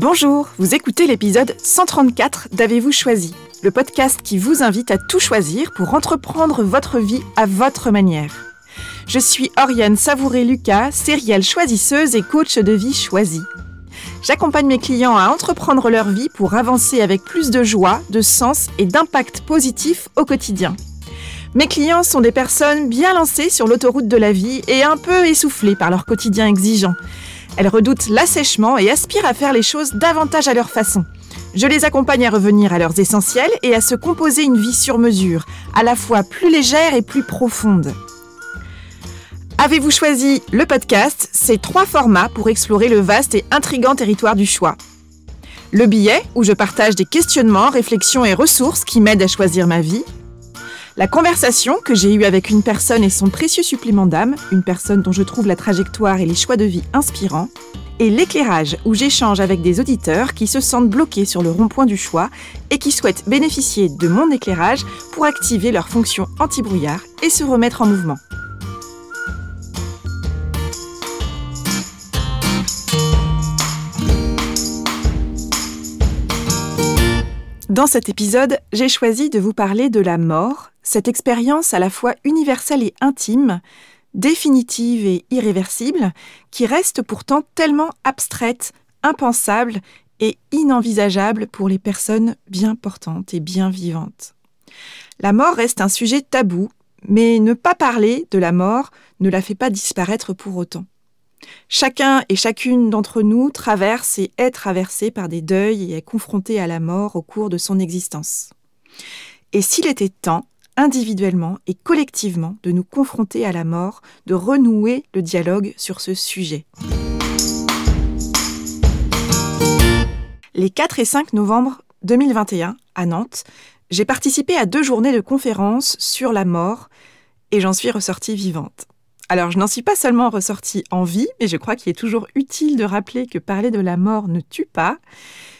Bonjour, vous écoutez l'épisode 134 d'Avez-vous choisi, le podcast qui vous invite à tout choisir pour entreprendre votre vie à votre manière. Je suis Oriane Savouré-Lucas, sérielle choisisseuse et coach de vie choisie. J'accompagne mes clients à entreprendre leur vie pour avancer avec plus de joie, de sens et d'impact positif au quotidien. Mes clients sont des personnes bien lancées sur l'autoroute de la vie et un peu essoufflées par leur quotidien exigeant. Elles redoutent l'assèchement et aspirent à faire les choses davantage à leur façon. Je les accompagne à revenir à leurs essentiels et à se composer une vie sur mesure, à la fois plus légère et plus profonde. Avez-vous choisi le podcast? C'est trois formats pour explorer le vaste et intrigant territoire du choix. Le billet, où je partage des questionnements, réflexions et ressources qui m'aident à choisir ma vie la conversation que j'ai eue avec une personne et son précieux supplément d'âme, une personne dont je trouve la trajectoire et les choix de vie inspirants, et l'éclairage où j'échange avec des auditeurs qui se sentent bloqués sur le rond-point du choix et qui souhaitent bénéficier de mon éclairage pour activer leur fonction anti-brouillard et se remettre en mouvement. Dans cet épisode, j'ai choisi de vous parler de la mort cette expérience à la fois universelle et intime, définitive et irréversible, qui reste pourtant tellement abstraite, impensable et inenvisageable pour les personnes bien portantes et bien vivantes. La mort reste un sujet tabou, mais ne pas parler de la mort ne la fait pas disparaître pour autant. Chacun et chacune d'entre nous traverse et est traversé par des deuils et est confronté à la mort au cours de son existence. Et s'il était temps individuellement et collectivement de nous confronter à la mort, de renouer le dialogue sur ce sujet. Les 4 et 5 novembre 2021, à Nantes, j'ai participé à deux journées de conférences sur la mort et j'en suis ressortie vivante. Alors, je n'en suis pas seulement ressortie en vie, mais je crois qu'il est toujours utile de rappeler que parler de la mort ne tue pas.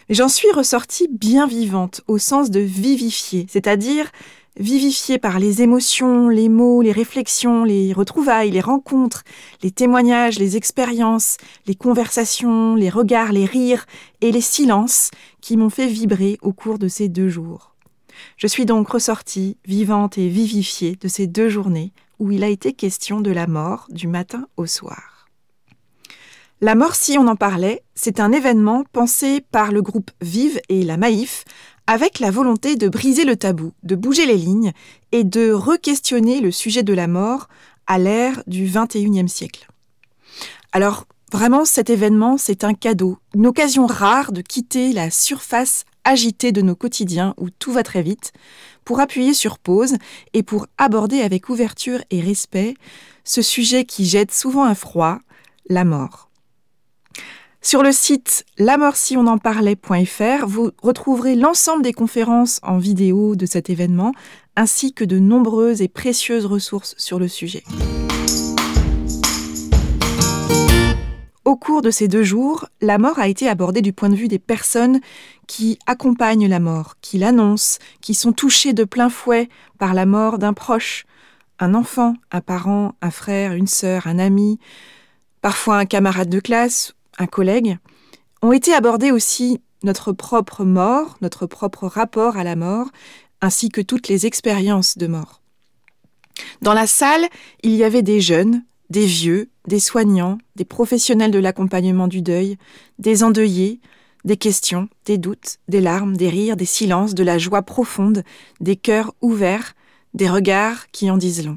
Mais j'en suis ressortie bien vivante, au sens de vivifier, c'est-à-dire vivifié par les émotions, les mots, les réflexions, les retrouvailles, les rencontres, les témoignages, les expériences, les conversations, les regards, les rires et les silences qui m'ont fait vibrer au cours de ces deux jours. Je suis donc ressortie vivante et vivifiée de ces deux journées où il a été question de la mort du matin au soir. La mort, si on en parlait, c'est un événement pensé par le groupe Vive et la Maïf avec la volonté de briser le tabou, de bouger les lignes et de re-questionner le sujet de la mort à l'ère du XXIe siècle. Alors, vraiment, cet événement, c'est un cadeau, une occasion rare de quitter la surface agitée de nos quotidiens où tout va très vite, pour appuyer sur pause et pour aborder avec ouverture et respect ce sujet qui jette souvent un froid, la mort. Sur le site lamorsionenparlait.fr, vous retrouverez l'ensemble des conférences en vidéo de cet événement, ainsi que de nombreuses et précieuses ressources sur le sujet. Au cours de ces deux jours, la mort a été abordée du point de vue des personnes qui accompagnent la mort, qui l'annoncent, qui sont touchées de plein fouet par la mort d'un proche, un enfant, un parent, un frère, une sœur, un ami, parfois un camarade de classe un collègue, ont été abordés aussi notre propre mort, notre propre rapport à la mort, ainsi que toutes les expériences de mort. Dans la salle, il y avait des jeunes, des vieux, des soignants, des professionnels de l'accompagnement du deuil, des endeuillés, des questions, des doutes, des larmes, des rires, des silences, de la joie profonde, des cœurs ouverts, des regards qui en disent long.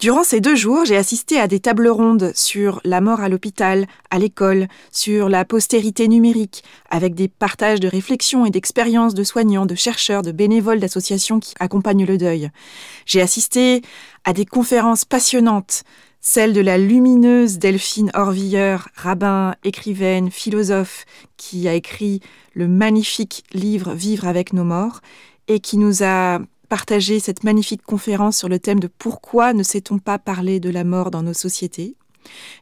Durant ces deux jours, j'ai assisté à des tables rondes sur la mort à l'hôpital, à l'école, sur la postérité numérique, avec des partages de réflexions et d'expériences de soignants, de chercheurs, de bénévoles d'associations qui accompagnent le deuil. J'ai assisté à des conférences passionnantes, celle de la lumineuse Delphine Orviller, rabbin, écrivaine, philosophe, qui a écrit le magnifique livre Vivre avec nos morts, et qui nous a partager cette magnifique conférence sur le thème de pourquoi ne sait-on pas parler de la mort dans nos sociétés.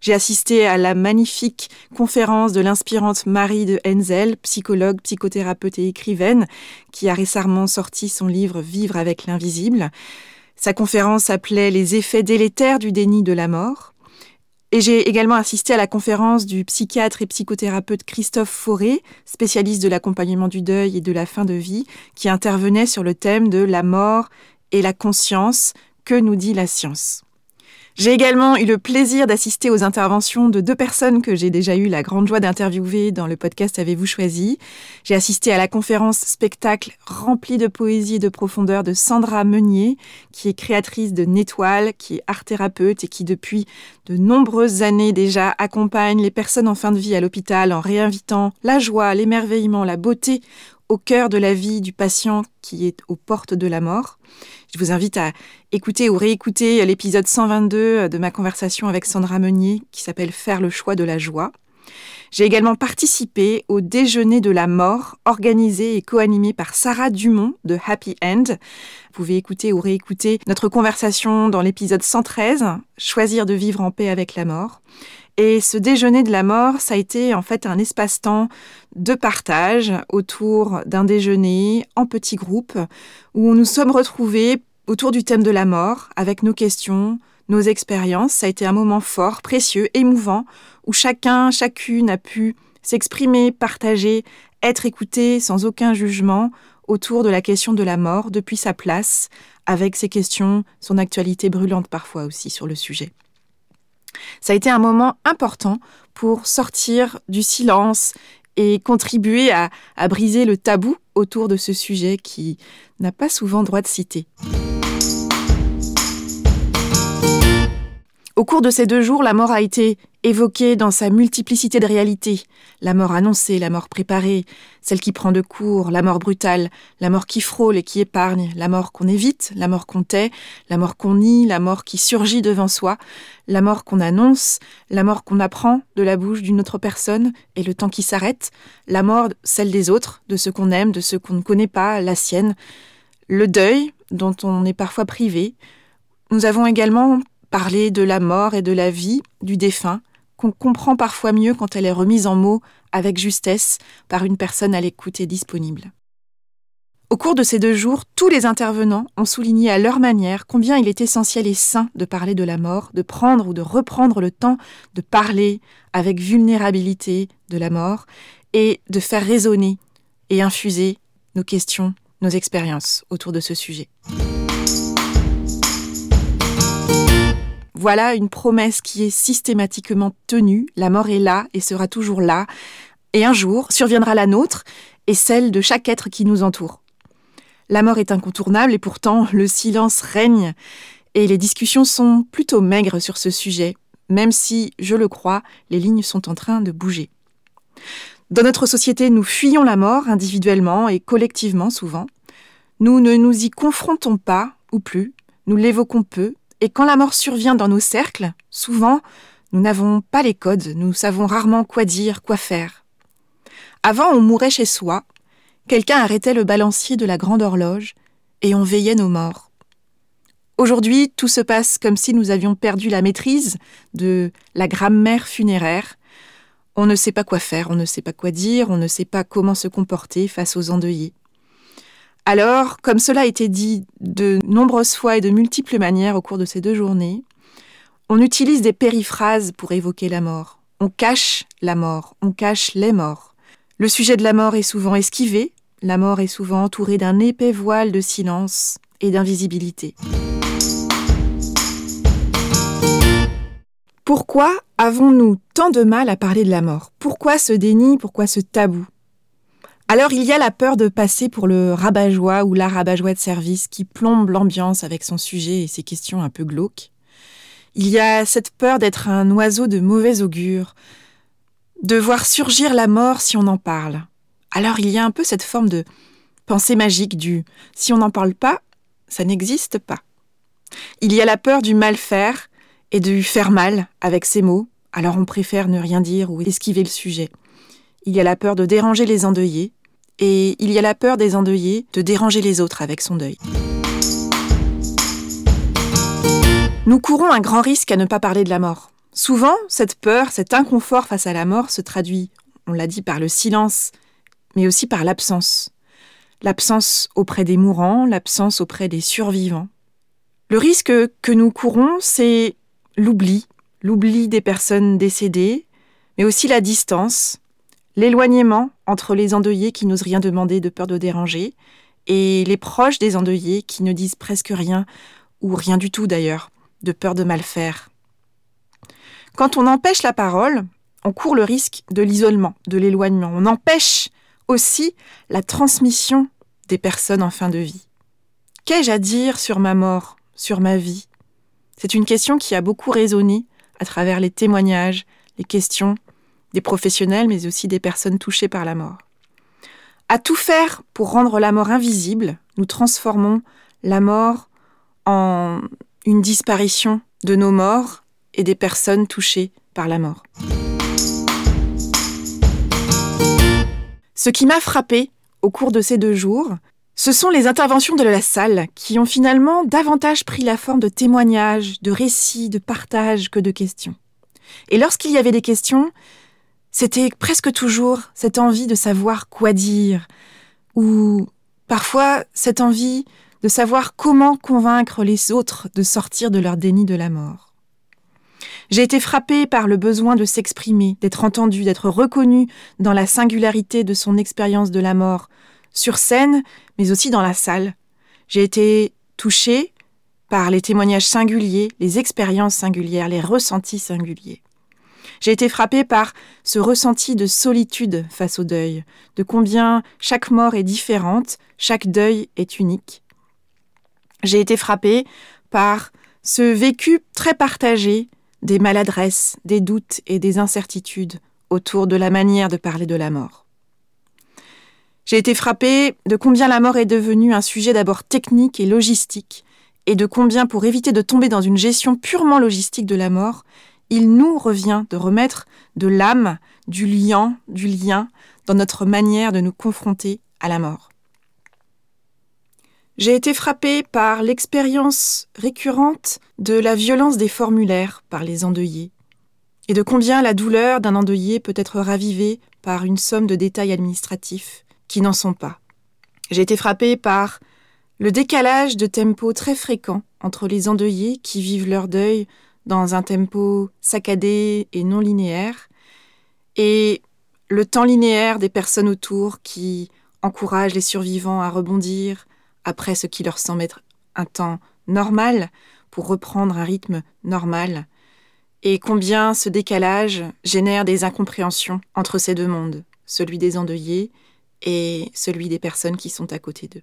J'ai assisté à la magnifique conférence de l'inspirante Marie de Henzel, psychologue, psychothérapeute et écrivaine, qui a récemment sorti son livre Vivre avec l'invisible. Sa conférence s'appelait Les effets délétères du déni de la mort. Et j'ai également assisté à la conférence du psychiatre et psychothérapeute Christophe Fauré, spécialiste de l'accompagnement du deuil et de la fin de vie, qui intervenait sur le thème de la mort et la conscience, que nous dit la science. J'ai également eu le plaisir d'assister aux interventions de deux personnes que j'ai déjà eu la grande joie d'interviewer dans le podcast Avez-vous choisi. J'ai assisté à la conférence spectacle remplie de poésie et de profondeur de Sandra Meunier, qui est créatrice de Nétoile, qui est art thérapeute et qui depuis de nombreuses années déjà accompagne les personnes en fin de vie à l'hôpital en réinvitant la joie, l'émerveillement, la beauté au cœur de la vie du patient qui est aux portes de la mort. Je vous invite à écouter ou réécouter l'épisode 122 de ma conversation avec Sandra Meunier qui s'appelle Faire le choix de la joie. J'ai également participé au déjeuner de la mort organisé et co-animé par Sarah Dumont de Happy End. Vous pouvez écouter ou réécouter notre conversation dans l'épisode 113, Choisir de vivre en paix avec la mort. Et ce déjeuner de la mort, ça a été en fait un espace-temps de partage autour d'un déjeuner en petits groupes où nous sommes retrouvés autour du thème de la mort avec nos questions, nos expériences. Ça a été un moment fort, précieux, émouvant où chacun, chacune a pu s'exprimer, partager, être écouté sans aucun jugement autour de la question de la mort depuis sa place, avec ses questions, son actualité brûlante parfois aussi sur le sujet. Ça a été un moment important pour sortir du silence et contribuer à, briser le tabou autour de ce sujet qui n'a pas souvent droit de citer. Au cours de ces deux jours, la mort a été évoquée dans sa multiplicité de réalités. La mort annoncée, la mort préparée, celle qui prend de court, la mort brutale, la mort qui frôle et qui épargne, la mort qu'on évite, la mort qu'on tait, la mort qu'on nie, la mort qui surgit devant soi, la mort qu'on annonce, la mort qu'on apprend de la bouche d'une autre personne et le temps qui s'arrête, la mort, celle des autres, de ceux qu'on aime, de ceux qu'on ne connaît pas, la sienne, le deuil dont on est parfois privé. Nous avons également parler de la mort et de la vie du défunt, qu'on comprend parfois mieux quand elle est remise en mots avec justesse par une personne à l'écoute et disponible. Au cours de ces deux jours, tous les intervenants ont souligné à leur manière combien il est essentiel et sain de parler de la mort, de prendre ou de reprendre le temps de parler avec vulnérabilité de la mort et de faire résonner et infuser nos questions, nos expériences autour de ce sujet. Voilà une promesse qui est systématiquement tenue. La mort est là et sera toujours là. Et un jour surviendra la nôtre et celle de chaque être qui nous entoure. La mort est incontournable et pourtant le silence règne et les discussions sont plutôt maigres sur ce sujet, même si, je le crois, les lignes sont en train de bouger. Dans notre société, nous fuyons la mort individuellement et collectivement souvent. Nous ne nous y confrontons pas, ou plus, nous l'évoquons peu, et quand la mort survient dans nos cercles, souvent, nous n'avons pas les codes, nous savons rarement quoi dire, quoi faire. Avant, on mourait chez soi, quelqu'un arrêtait le balancier de la grande horloge, et on veillait nos morts. Aujourd'hui, tout se passe comme si nous avions perdu la maîtrise de la grammaire funéraire. On ne sait pas quoi faire, on ne sait pas quoi dire, on ne sait pas comment se comporter face aux endeuillés. Alors, comme cela a été dit de nombreuses fois et de multiples manières au cours de ces deux journées, on utilise des périphrases pour évoquer la mort. On cache la mort, on cache les morts. Le sujet de la mort est souvent esquivé, la mort est souvent entourée d'un épais voile de silence et d'invisibilité. Pourquoi avons-nous tant de mal à parler de la mort? Pourquoi ce déni? Pourquoi ce tabou? Alors il y a la peur de passer pour le rabat-joie ou la rabat-joie de service qui plombe l'ambiance avec son sujet et ses questions un peu glauques. Il y a cette peur d'être un oiseau de mauvais augure, de voir surgir la mort si on en parle. Alors il y a un peu cette forme de pensée magique du si on n'en parle pas, ça n'existe pas. Il y a la peur du mal faire et du faire mal avec ses mots, alors on préfère ne rien dire ou esquiver le sujet. Il y a la peur de déranger les endeuillés, et il y a la peur des endeuillés de déranger les autres avec son deuil. Nous courons un grand risque à ne pas parler de la mort. Souvent, cette peur, cet inconfort face à la mort se traduit, on l'a dit, par le silence, mais aussi par l'absence. L'absence auprès des mourants, l'absence auprès des survivants. Le risque que nous courons, c'est l'oubli, l'oubli des personnes décédées, mais aussi la distance, l'éloignement entre les endeuillés qui n'osent rien demander de peur de déranger, et les proches des endeuillés qui ne disent presque rien, ou rien du tout d'ailleurs, de peur de mal faire. Quand on empêche la parole, on court le risque de l'isolement, de l'éloignement. On empêche aussi la transmission des personnes en fin de vie. Qu'ai-je à dire sur ma mort, sur ma vie? C'est une question qui a beaucoup résonné à travers les témoignages, les questions des professionnels, mais aussi des personnes touchées par la mort. À tout faire pour rendre la mort invisible, nous transformons la mort en une disparition de nos morts et des personnes touchées par la mort. Ce qui m'a frappé au cours de ces deux jours, ce sont les interventions de la salle qui ont finalement davantage pris la forme de témoignages, de récits, de partages que de questions. Et lorsqu'il y avait des questions, c'était presque toujours cette envie de savoir quoi dire, ou parfois cette envie de savoir comment convaincre les autres de sortir de leur déni de la mort. J'ai été frappée par le besoin de s'exprimer, d'être entendu, d'être reconnu dans la singularité de son expérience de la mort, sur scène, mais aussi dans la salle. J'ai été touchée par les témoignages singuliers, les expériences singulières, les ressentis singuliers. J'ai été frappée par ce ressenti de solitude face au deuil, de combien chaque mort est différente, chaque deuil est unique. J'ai été frappée par ce vécu très partagé des maladresses, des doutes et des incertitudes autour de la manière de parler de la mort. J'ai été frappée de combien la mort est devenue un sujet d'abord technique et logistique, et de combien, pour éviter de tomber dans une gestion purement logistique de la mort, il nous revient de remettre de l'âme, du lien, du lien dans notre manière de nous confronter à la mort. J'ai été frappée par l'expérience récurrente de la violence des formulaires par les endeuillés, et de combien la douleur d'un endeuillé peut être ravivée par une somme de détails administratifs qui n'en sont pas. J'ai été frappée par le décalage de tempo très fréquent entre les endeuillés qui vivent leur deuil dans un tempo saccadé et non linéaire, et le temps linéaire des personnes autour qui encouragent les survivants à rebondir, après ce qui leur semble être un temps normal pour reprendre un rythme normal, et combien ce décalage génère des incompréhensions entre ces deux mondes, celui des endeuillés et celui des personnes qui sont à côté d'eux.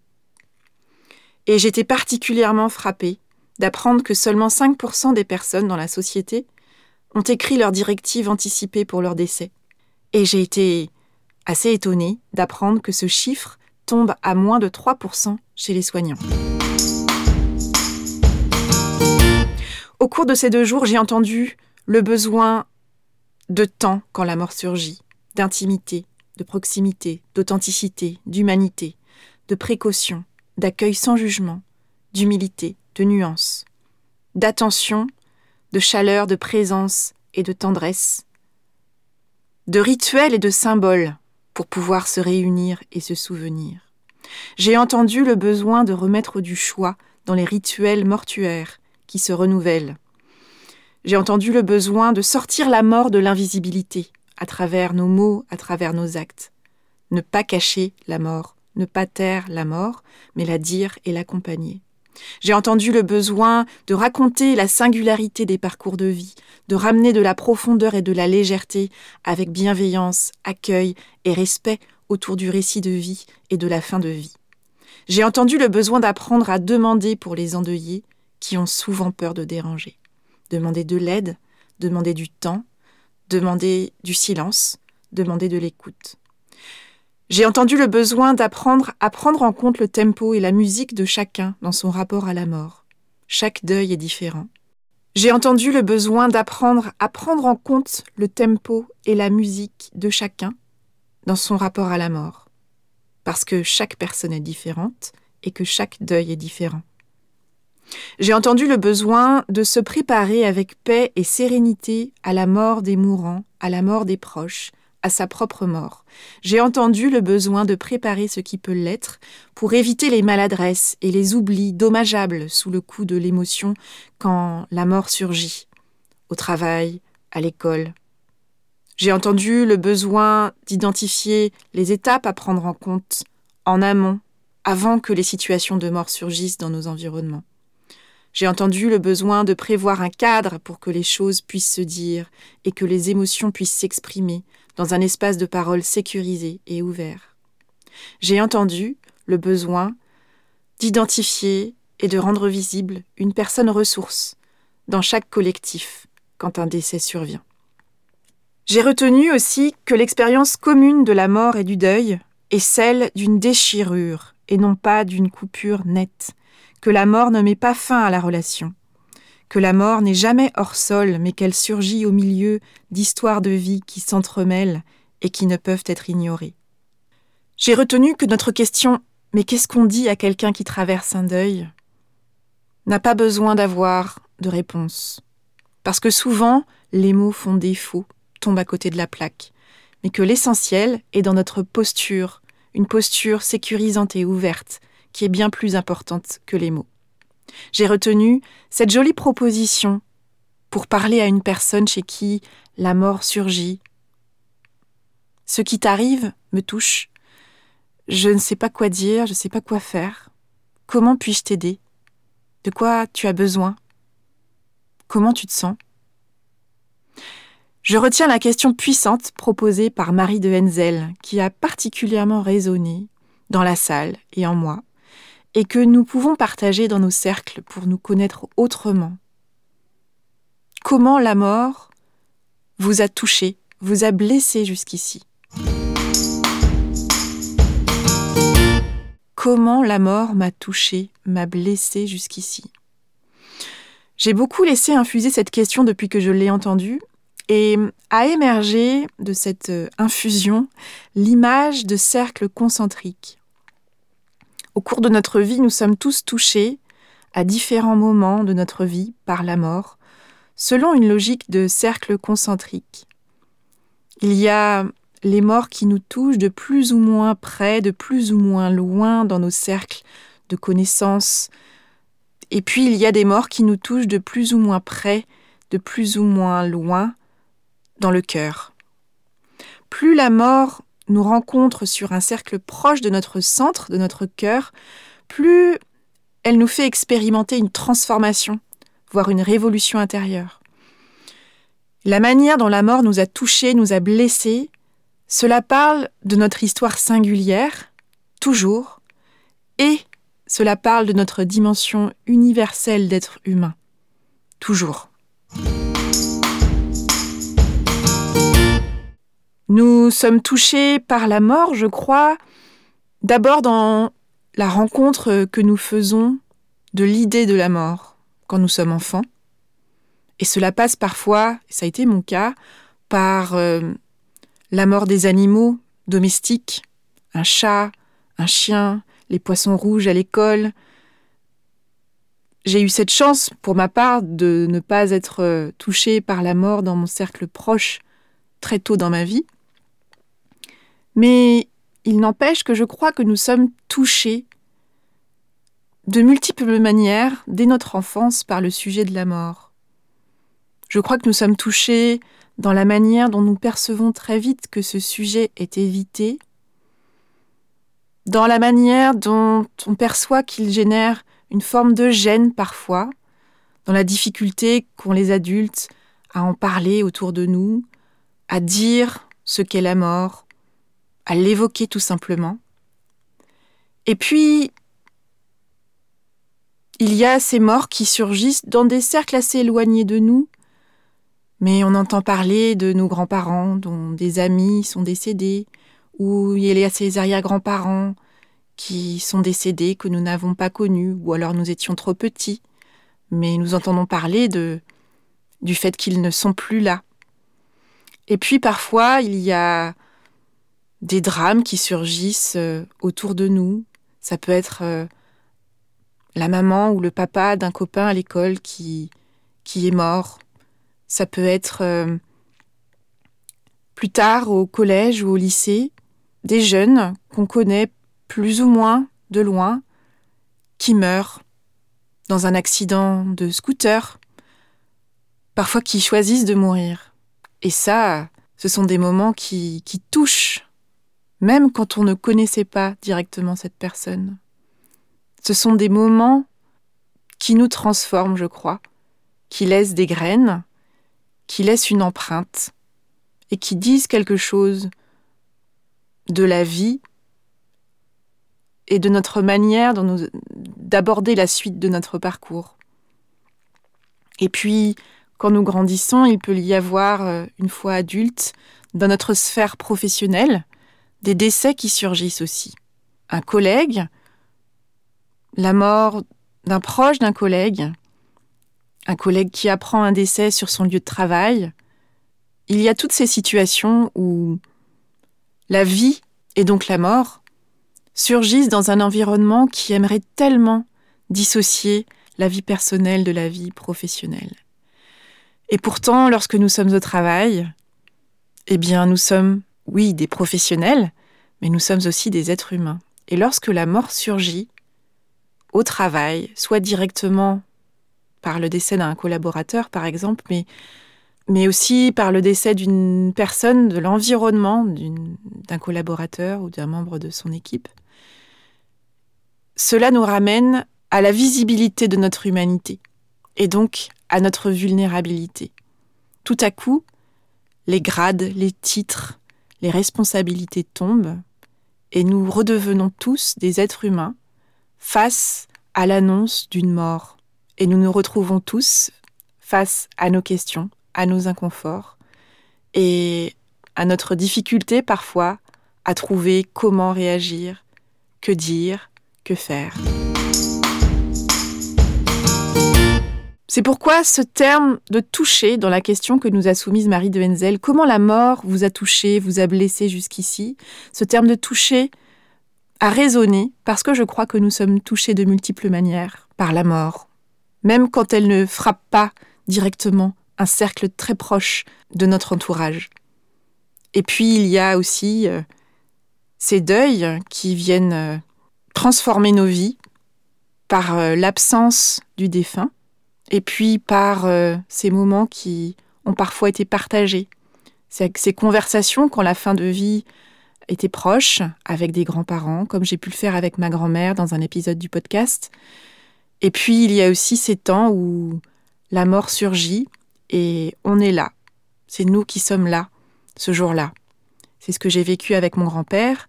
Et j'étais particulièrement frappée d'apprendre que seulement 5% des personnes dans la société ont écrit leurs directives anticipées pour leur décès. Et j'ai été assez étonnée d'apprendre que ce chiffre tombe à moins de 3% chez les soignants. Au cours de ces deux jours, j'ai entendu le besoin de temps quand la mort surgit, d'intimité, de proximité, d'authenticité, d'humanité, de précaution, d'accueil sans jugement, d'humilité, de nuance, d'attention, de chaleur, de présence et de tendresse, de rituels et de symboles pour pouvoir se réunir et se souvenir. J'ai entendu le besoin de remettre du choix dans les rituels mortuaires qui se renouvellent. J'ai entendu le besoin de sortir la mort de l'invisibilité à travers nos mots, à travers nos actes. Ne pas cacher la mort, ne pas taire la mort, mais la dire et l'accompagner. J'ai entendu le besoin de raconter la singularité des parcours de vie, de ramener de la profondeur et de la légèreté avec bienveillance, accueil et respect autour du récit de vie et de la fin de vie. J'ai entendu le besoin d'apprendre à demander pour les endeuillés qui ont souvent peur de déranger. Demander de l'aide, demander du temps, demander du silence, demander de l'écoute. J'ai entendu le besoin d'apprendre à prendre en compte le tempo et la musique de chacun dans son rapport à la mort. Chaque deuil est différent. J'ai entendu le besoin d'apprendre à prendre en compte le tempo et la musique de chacun dans son rapport à la mort. Parce que chaque personne est différente et que chaque deuil est différent. J'ai entendu le besoin de se préparer avec paix et sérénité à la mort des mourants, à la mort des proches, à sa propre mort. J'ai entendu le besoin de préparer ce qui peut l'être pour éviter les maladresses et les oublis dommageables sous le coup de l'émotion quand la mort surgit. au travail, à l'école. J'ai entendu le besoin d'identifier les étapes à prendre en compte en amont, avant que les situations de mort surgissent dans nos environnements. J'ai entendu le besoin de prévoir un cadre pour que les choses puissent se dire et que les émotions puissent s'exprimer dans un espace de parole sécurisé et ouvert. J'ai entendu le besoin d'identifier et de rendre visible une personne ressource dans chaque collectif quand un décès survient. J'ai retenu aussi que l'expérience commune de la mort et du deuil est celle d'une déchirure et non pas d'une coupure nette, que la mort ne met pas fin à la relation, que la mort n'est jamais hors sol, mais qu'elle surgit au milieu d'histoires de vie qui s'entremêlent et qui ne peuvent être ignorées. J'ai retenu que notre question Mais qu'est-ce qu'on dit à quelqu'un qui traverse un deuil? n'a pas besoin d'avoir de réponse. Parce que souvent, les mots font défaut, tombent à côté de la plaque. Mais que l'essentiel est dans notre posture, une posture sécurisante et ouverte, qui est bien plus importante que les mots. J'ai retenu cette jolie proposition pour parler à une personne chez qui la mort surgit. Ce qui t'arrive me touche. Je ne sais pas quoi dire, je ne sais pas quoi faire. Comment puis-je t'aider? De quoi tu as besoin? Comment tu te sens? Je retiens la question puissante proposée par Marie de Henzel, qui a particulièrement résonné dans la salle et en moi, et que nous pouvons partager dans nos cercles pour nous connaître autrement. Comment la mort vous a touché, vous a blessé jusqu'ici? Comment la mort m'a touché, m'a blessé jusqu'ici? J'ai beaucoup laissé infuser cette question depuis que je l'ai entendue, et a émergé de cette euh, infusion l'image de cercles concentriques. Au cours de notre vie, nous sommes tous touchés, à différents moments de notre vie, par la mort, selon une logique de cercle concentrique. Il y a les morts qui nous touchent de plus ou moins près, de plus ou moins loin dans nos cercles de connaissances. Et puis il y a des morts qui nous touchent de plus ou moins près, de plus ou moins loin dans le cœur. Plus la mort nous rencontre sur un cercle proche de notre centre, de notre cœur, plus elle nous fait expérimenter une transformation, voire une révolution intérieure. La manière dont la mort nous a touchés, nous a blessés, cela parle de notre histoire singulière, toujours, et cela parle de notre dimension universelle d'être humain, toujours. Nous sommes touchés par la mort, je crois, d'abord dans la rencontre que nous faisons de l'idée de la mort quand nous sommes enfants. Et cela passe parfois, ça a été mon cas, par euh, la mort des animaux domestiques, un chat, un chien, les poissons rouges à l'école. J'ai eu cette chance, pour ma part, de ne pas être euh, touchée par la mort dans mon cercle proche très tôt dans ma vie. Mais il n'empêche que je crois que nous sommes touchés de multiples manières dès notre enfance par le sujet de la mort. Je crois que nous sommes touchés dans la manière dont nous percevons très vite que ce sujet est évité, dans la manière dont on perçoit qu'il génère une forme de gêne parfois, dans la difficulté qu'ont les adultes à en parler autour de nous, à dire ce qu'est la mort, à l'évoquer tout simplement. Et puis, il y a ces morts qui surgissent dans des cercles assez éloignés de nous, mais on entend parler de nos grands-parents dont des amis sont décédés, ou il y a ces arrière-grands-parents qui sont décédés, que nous n'avons pas connus, ou alors nous étions trop petits, mais nous entendons parler de, du fait qu'ils ne sont plus là. Et puis parfois, il y a des drames qui surgissent euh, autour de nous. Ça peut être euh, la maman ou le papa d'un copain à l'école qui, qui est mort, ça peut être euh, plus tard au collège ou au lycée, des jeunes qu'on connaît plus ou moins de loin qui meurent dans un accident de scooter, parfois qui choisissent de mourir. Et ça, ce sont des moments qui, qui touchent, même quand on ne connaissait pas directement cette personne. Ce sont des moments qui nous transforment, je crois, qui laissent des graines, qui laissent une empreinte et qui disent quelque chose de la vie et de notre manière d'aborder la suite de notre parcours. Et puis, quand nous grandissons, il peut y avoir, euh, une fois adulte, dans notre sphère professionnelle, des décès qui surgissent aussi. Un collègue, la mort d'un proche d'un collègue, un collègue qui apprend un décès sur son lieu de travail. Il y a toutes ces situations où la vie, et donc la mort, surgissent dans un environnement qui aimerait tellement dissocier la vie personnelle de la vie professionnelle. Et pourtant, lorsque nous sommes au travail, eh bien, nous sommes, oui, des professionnels, mais nous sommes aussi des êtres humains. Et lorsque la mort surgit au travail, soit directement par le décès d'un collaborateur, par exemple, mais, aussi par le décès d'une personne de l'environnement, d'un collaborateur ou d'un membre de son équipe, cela nous ramène à la visibilité de notre humanité et donc à notre vulnérabilité. Tout à coup, les grades, les titres, les responsabilités tombent et nous redevenons tous des êtres humains face à l'annonce d'une mort. Et nous nous retrouvons tous face à nos questions, à nos inconforts et à notre difficulté parfois à trouver comment réagir, que dire, que faire. C'est pourquoi ce terme de toucher dans la question que nous a soumise Marie de Henzel, comment la mort vous a touché, vous a blessé jusqu'ici, ce terme de toucher a résonné parce que je crois que nous sommes touchés de multiples manières par la mort, même quand elle ne frappe pas directement un cercle très proche de notre entourage. Et puis il y a aussi euh, ces deuils qui viennent euh, transformer nos vies par euh, l'absence du défunt et puis par euh, ces moments qui ont parfois été partagés, ces, ces conversations quand la fin de vie était proche avec des grands-parents, comme j'ai pu le faire avec ma grand-mère dans un épisode du podcast. Et puis il y a aussi ces temps où la mort surgit et on est là. C'est nous qui sommes là, ce jour-là. C'est ce que j'ai vécu avec mon grand-père.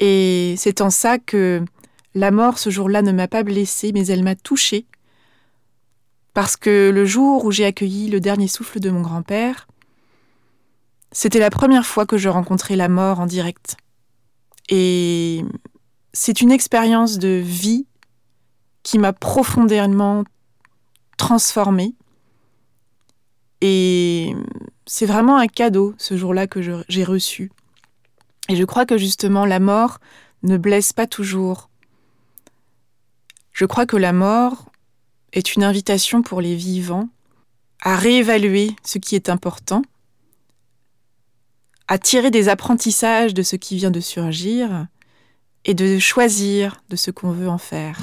Et c'est en ça que la mort ce jour-là ne m'a pas blessée, mais elle m'a touchée parce que le jour où j'ai accueilli le dernier souffle de mon grand-père, c'était la première fois que je rencontrais la mort en direct. Et c'est une expérience de vie qui m'a profondément transformée. Et c'est vraiment un cadeau ce jour-là que j'ai reçu. Et je crois que justement la mort ne blesse pas toujours. Je crois que la mort, est une invitation pour les vivants à réévaluer ce qui est important, à tirer des apprentissages de ce qui vient de surgir et de choisir de ce qu'on veut en faire.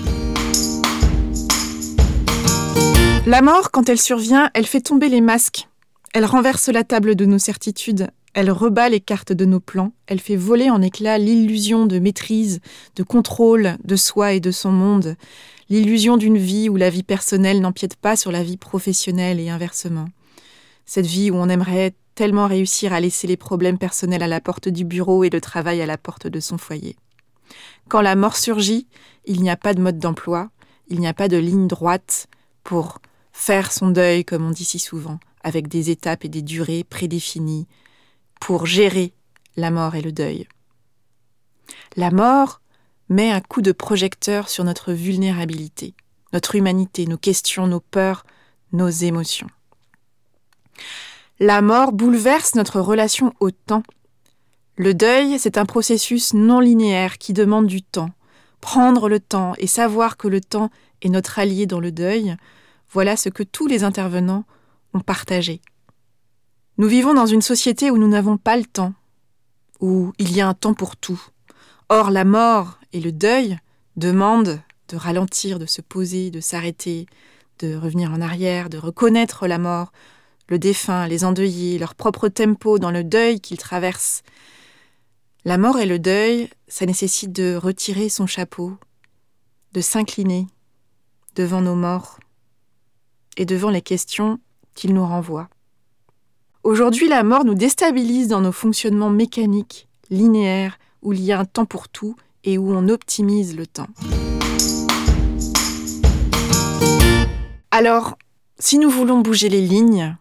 La mort, quand elle survient, elle fait tomber les masques, elle renverse la table de nos certitudes, elle rebat les cartes de nos plans, elle fait voler en éclats l'illusion de maîtrise, de contrôle de soi et de son monde, l'illusion d'une vie où la vie personnelle n'empiète pas sur la vie professionnelle et inversement. Cette vie où on aimerait tellement réussir à laisser les problèmes personnels à la porte du bureau et le travail à la porte de son foyer. Quand la mort surgit, il n'y a pas de mode d'emploi, il n'y a pas de ligne droite pour faire son deuil, comme on dit si souvent, avec des étapes et des durées prédéfinies, pour gérer la mort et le deuil. La mort, met un coup de projecteur sur notre vulnérabilité, notre humanité, nos questions, nos peurs, nos émotions. La mort bouleverse notre relation au temps. Le deuil, c'est un processus non linéaire qui demande du temps. Prendre le temps et savoir que le temps est notre allié dans le deuil, voilà ce que tous les intervenants ont partagé. Nous vivons dans une société où nous n'avons pas le temps, où il y a un temps pour tout. Or, la mort et le deuil demandent de ralentir, de se poser, de s'arrêter, de revenir en arrière, de reconnaître la mort, le défunt, les endeuillés, leur propre tempo dans le deuil qu'ils traversent. La mort et le deuil, ça nécessite de retirer son chapeau, de s'incliner devant nos morts et devant les questions qu'ils nous renvoient. Aujourd'hui, la mort nous déstabilise dans nos fonctionnements mécaniques, linéaires, où il y a un temps pour tout et où on optimise le temps. Alors, si nous voulons bouger les lignes,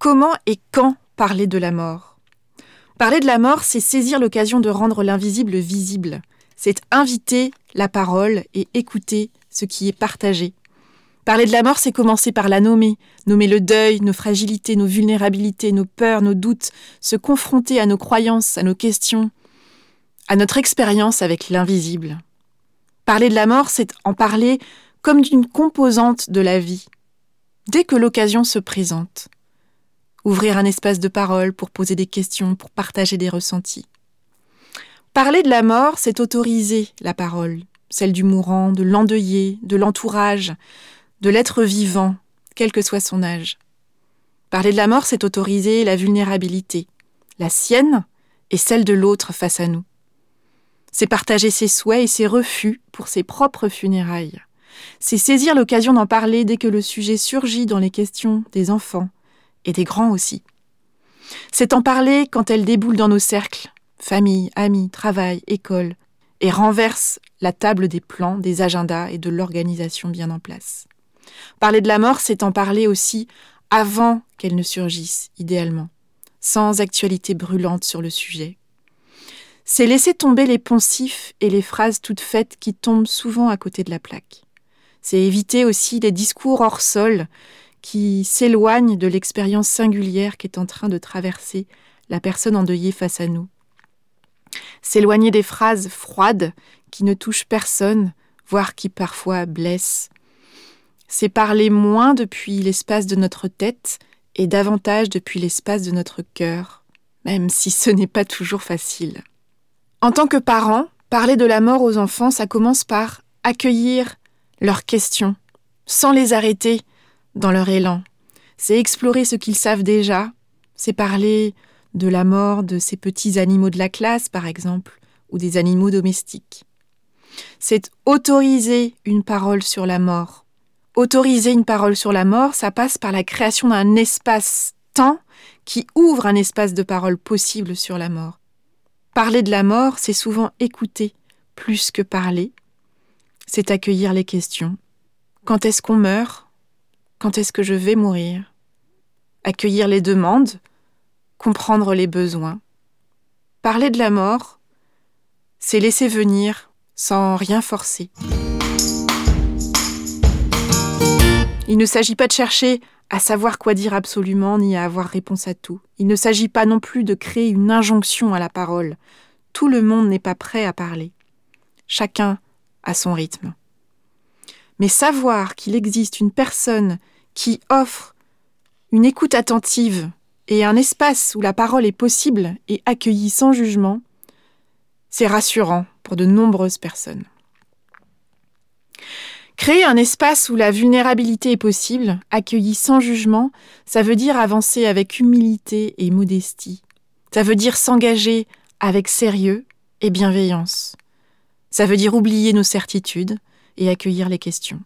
comment et quand parler de la mort? Parler de la mort, c'est saisir l'occasion de rendre l'invisible visible, c'est inviter la parole et écouter ce qui est partagé. Parler de la mort, c'est commencer par la nommer, nommer le deuil, nos fragilités, nos vulnérabilités, nos peurs, nos doutes, se confronter à nos croyances, à nos questions, à notre expérience avec l'invisible. Parler de la mort, c'est en parler comme d'une composante de la vie, dès que l'occasion se présente. Ouvrir un espace de parole pour poser des questions, pour partager des ressentis. Parler de la mort, c'est autoriser la parole, celle du mourant, de l'endeuillé, de l'entourage, de l'être vivant, quel que soit son âge. Parler de la mort, c'est autoriser la vulnérabilité, la sienne et celle de l'autre face à nous. C'est partager ses souhaits et ses refus pour ses propres funérailles. C'est saisir l'occasion d'en parler dès que le sujet surgit dans les questions des enfants et des grands aussi. C'est en parler quand elle déboule dans nos cercles, famille, amis, travail, école, et renverse la table des plans, des agendas et de l'organisation bien en place. Parler de la mort, c'est en parler aussi avant qu'elle ne surgisse, idéalement, sans actualité brûlante sur le sujet. C'est laisser tomber les poncifs et les phrases toutes faites qui tombent souvent à côté de la plaque. C'est éviter aussi les discours hors sol qui s'éloignent de l'expérience singulière qu'est en train de traverser la personne endeuillée face à nous. S'éloigner des phrases froides qui ne touchent personne, voire qui parfois blessent. C'est parler moins depuis l'espace de notre tête et davantage depuis l'espace de notre cœur, même si ce n'est pas toujours facile. En tant que parent, parler de la mort aux enfants, ça commence par accueillir leurs questions, sans les arrêter dans leur élan. C'est explorer ce qu'ils savent déjà, c'est parler de la mort de ces petits animaux de la classe, par exemple, ou des animaux domestiques. C'est autoriser une parole sur la mort, Autoriser une parole sur la mort, ça passe par la création d'un espace-temps qui ouvre un espace de parole possible sur la mort. Parler de la mort, c'est souvent écouter plus que parler. C'est accueillir les questions. Quand est-ce qu'on meurt? Quand est-ce que je vais mourir? Accueillir les demandes, comprendre les besoins. Parler de la mort, c'est laisser venir sans rien forcer. Il ne s'agit pas de chercher à savoir quoi dire absolument ni à avoir réponse à tout. Il ne s'agit pas non plus de créer une injonction à la parole. Tout le monde n'est pas prêt à parler. Chacun a son rythme. Mais savoir qu'il existe une personne qui offre une écoute attentive et un espace où la parole est possible et accueillie sans jugement, c'est rassurant pour de nombreuses personnes. Créer un espace où la vulnérabilité est possible, accueilli sans jugement, ça veut dire avancer avec humilité et modestie. Ça veut dire s'engager avec sérieux et bienveillance. Ça veut dire oublier nos certitudes et accueillir les questions.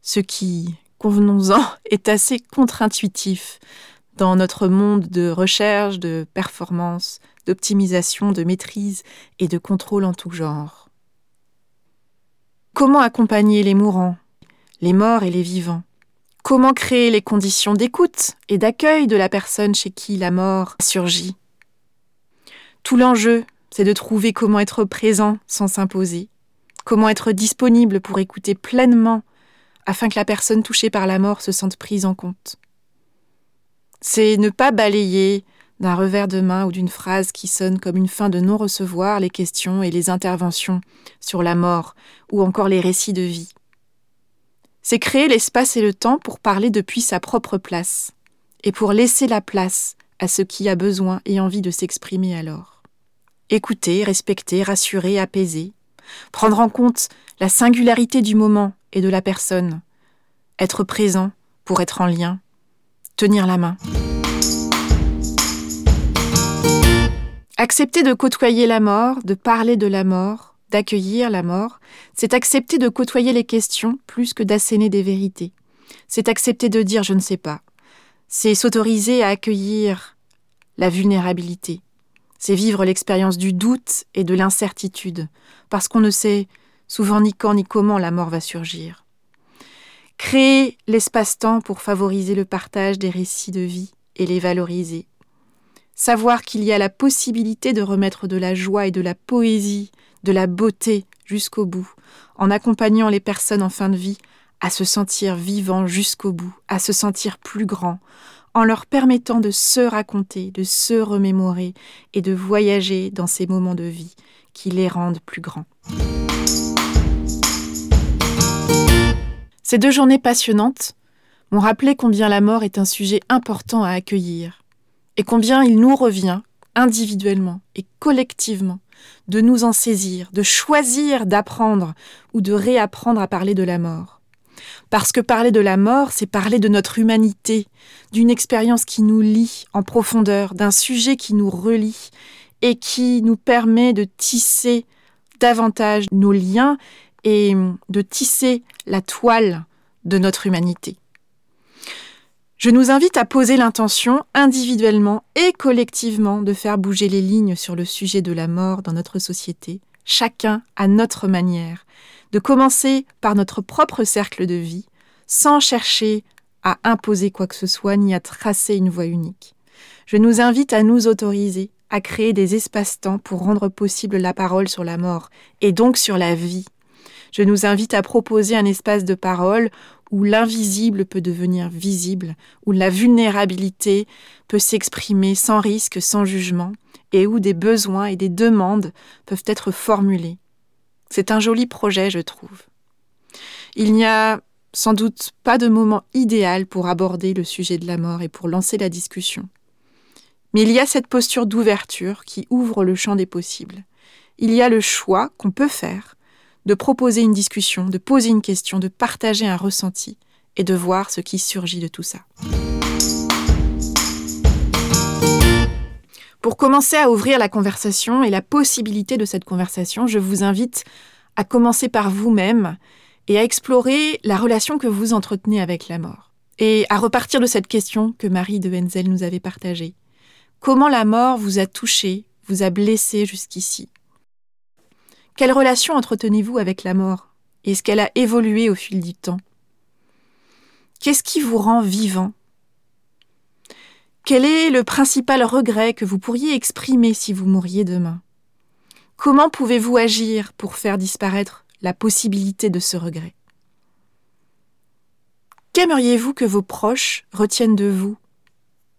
Ce qui, convenons-en, est assez contre-intuitif dans notre monde de recherche, de performance, d'optimisation, de maîtrise et de contrôle en tout genre. Comment accompagner les mourants, les morts et les vivants? Comment créer les conditions d'écoute et d'accueil de la personne chez qui la mort surgit? Tout l'enjeu, c'est de trouver comment être présent sans s'imposer, comment être disponible pour écouter pleinement afin que la personne touchée par la mort se sente prise en compte. C'est ne pas balayer d'un revers de main ou d'une phrase qui sonne comme une fin de non-recevoir les questions et les interventions sur la mort ou encore les récits de vie. C'est créer l'espace et le temps pour parler depuis sa propre place et pour laisser la place à ce qui a besoin et envie de s'exprimer alors. Écouter, respecter, rassurer, apaiser, prendre en compte la singularité du moment et de la personne, être présent pour être en lien, tenir la main. Accepter de côtoyer la mort, de parler de la mort, d'accueillir la mort, c'est accepter de côtoyer les questions plus que d'asséner des vérités. C'est accepter de dire je ne sais pas. C'est s'autoriser à accueillir la vulnérabilité. C'est vivre l'expérience du doute et de l'incertitude, parce qu'on ne sait souvent ni quand ni comment la mort va surgir. Créer l'espace-temps pour favoriser le partage des récits de vie et les valoriser. Savoir qu'il y a la possibilité de remettre de la joie et de la poésie, de la beauté jusqu'au bout, en accompagnant les personnes en fin de vie à se sentir vivants jusqu'au bout, à se sentir plus grands, en leur permettant de se raconter, de se remémorer et de voyager dans ces moments de vie qui les rendent plus grands. Ces deux journées passionnantes m'ont rappelé combien la mort est un sujet important à accueillir, et combien il nous revient, individuellement et collectivement, de nous en saisir, de choisir d'apprendre ou de réapprendre à parler de la mort. Parce que parler de la mort, c'est parler de notre humanité, d'une expérience qui nous lie en profondeur, d'un sujet qui nous relie et qui nous permet de tisser davantage nos liens et de tisser la toile de notre humanité. Je nous invite à poser l'intention individuellement et collectivement de faire bouger les lignes sur le sujet de la mort dans notre société, chacun à notre manière, de commencer par notre propre cercle de vie, sans chercher à imposer quoi que ce soit ni à tracer une voie unique. Je nous invite à nous autoriser à créer des espaces-temps pour rendre possible la parole sur la mort, et donc sur la vie, je nous invite à proposer un espace de parole où l'invisible peut devenir visible, où la vulnérabilité peut s'exprimer sans risque, sans jugement, et où des besoins et des demandes peuvent être formulés. C'est un joli projet, je trouve. Il n'y a sans doute pas de moment idéal pour aborder le sujet de la mort et pour lancer la discussion. Mais il y a cette posture d'ouverture qui ouvre le champ des possibles. Il y a le choix qu'on peut faire de proposer une discussion, de poser une question, de partager un ressenti et de voir ce qui surgit de tout ça. Pour commencer à ouvrir la conversation et la possibilité de cette conversation, je vous invite à commencer par vous-même et à explorer la relation que vous entretenez avec la mort. Et à repartir de cette question que Marie de Wenzel nous avait partagée. Comment la mort vous a touché, vous a blessé jusqu'ici? Quelle relation entretenez-vous avec la mort? Est-ce qu'elle a évolué au fil du temps? Qu'est-ce qui vous rend vivant? Quel est le principal regret que vous pourriez exprimer si vous mouriez demain? Comment pouvez-vous agir pour faire disparaître la possibilité de ce regret? Qu'aimeriez-vous que vos proches retiennent de vous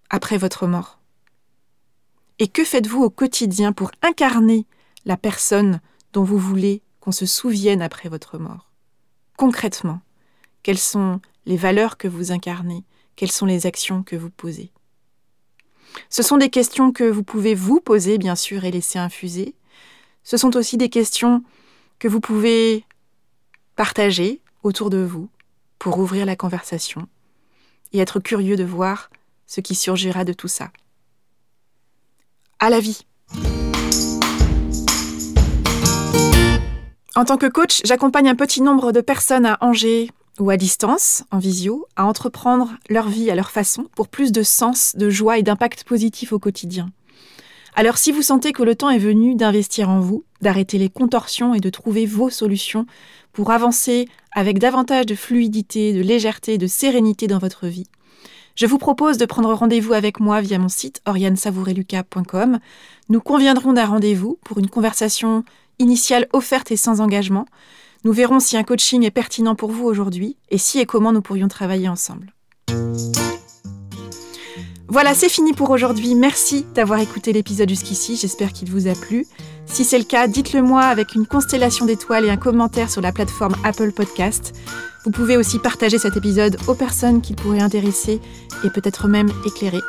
après votre mort? Et que faites-vous au quotidien pour incarner la personne dont vous voulez qu'on se souvienne après votre mort. Concrètement, quelles sont les valeurs que vous incarnez? Quelles sont les actions que vous posez? Ce sont des questions que vous pouvez vous poser, bien sûr, et laisser infuser. Ce sont aussi des questions que vous pouvez partager autour de vous pour ouvrir la conversation et être curieux de voir ce qui surgira de tout ça. À la vie! En tant que coach, j'accompagne un petit nombre de personnes à Angers ou à distance, en visio, à entreprendre leur vie à leur façon pour plus de sens, de joie et d'impact positif au quotidien. Alors si vous sentez que le temps est venu d'investir en vous, d'arrêter les contorsions et de trouver vos solutions pour avancer avec davantage de fluidité, de légèreté, de sérénité dans votre vie, je vous propose de prendre rendez-vous avec moi via mon site oriansavoureluca.com. Nous conviendrons d'un rendez-vous pour une conversation initiale offerte et sans engagement. Nous verrons si un coaching est pertinent pour vous aujourd'hui et si et comment nous pourrions travailler ensemble. Voilà, c'est fini pour aujourd'hui. Merci d'avoir écouté l'épisode jusqu'ici. J'espère qu'il vous a plu. Si c'est le cas, dites-le moi avec une constellation d'étoiles et un commentaire sur la plateforme Apple Podcast. Vous pouvez aussi partager cet épisode aux personnes qu'il pourrait intéresser et peut-être même éclairer.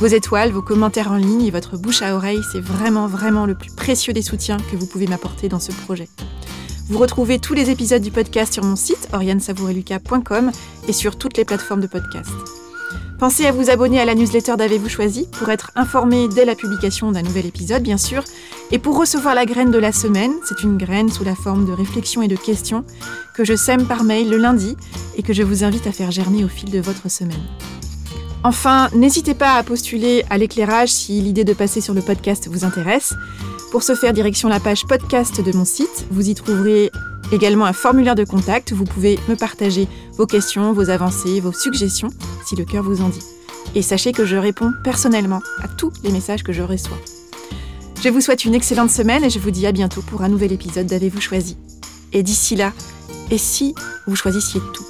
Vos étoiles, vos commentaires en ligne et votre bouche à oreille, c'est vraiment, vraiment le plus précieux des soutiens que vous pouvez m'apporter dans ce projet. Vous retrouvez tous les épisodes du podcast sur mon site oriansavoureluca.com et sur toutes les plateformes de podcast. Pensez à vous abonner à la newsletter d'Avez-vous choisi pour être informé dès la publication d'un nouvel épisode, bien sûr, et pour recevoir la graine de la semaine, c'est une graine sous la forme de réflexions et de questions que je sème par mail le lundi et que je vous invite à faire germer au fil de votre semaine. Enfin, n'hésitez pas à postuler à l'éclairage si l'idée de passer sur le podcast vous intéresse. Pour ce faire, direction la page podcast de mon site. Vous y trouverez également un formulaire de contact. Vous pouvez me partager vos questions, vos avancées, vos suggestions, si le cœur vous en dit. Et sachez que je réponds personnellement à tous les messages que je reçois. Je vous souhaite une excellente semaine et je vous dis à bientôt pour un nouvel épisode d'Avez-vous choisi? Et d'ici là, et si vous choisissiez tout?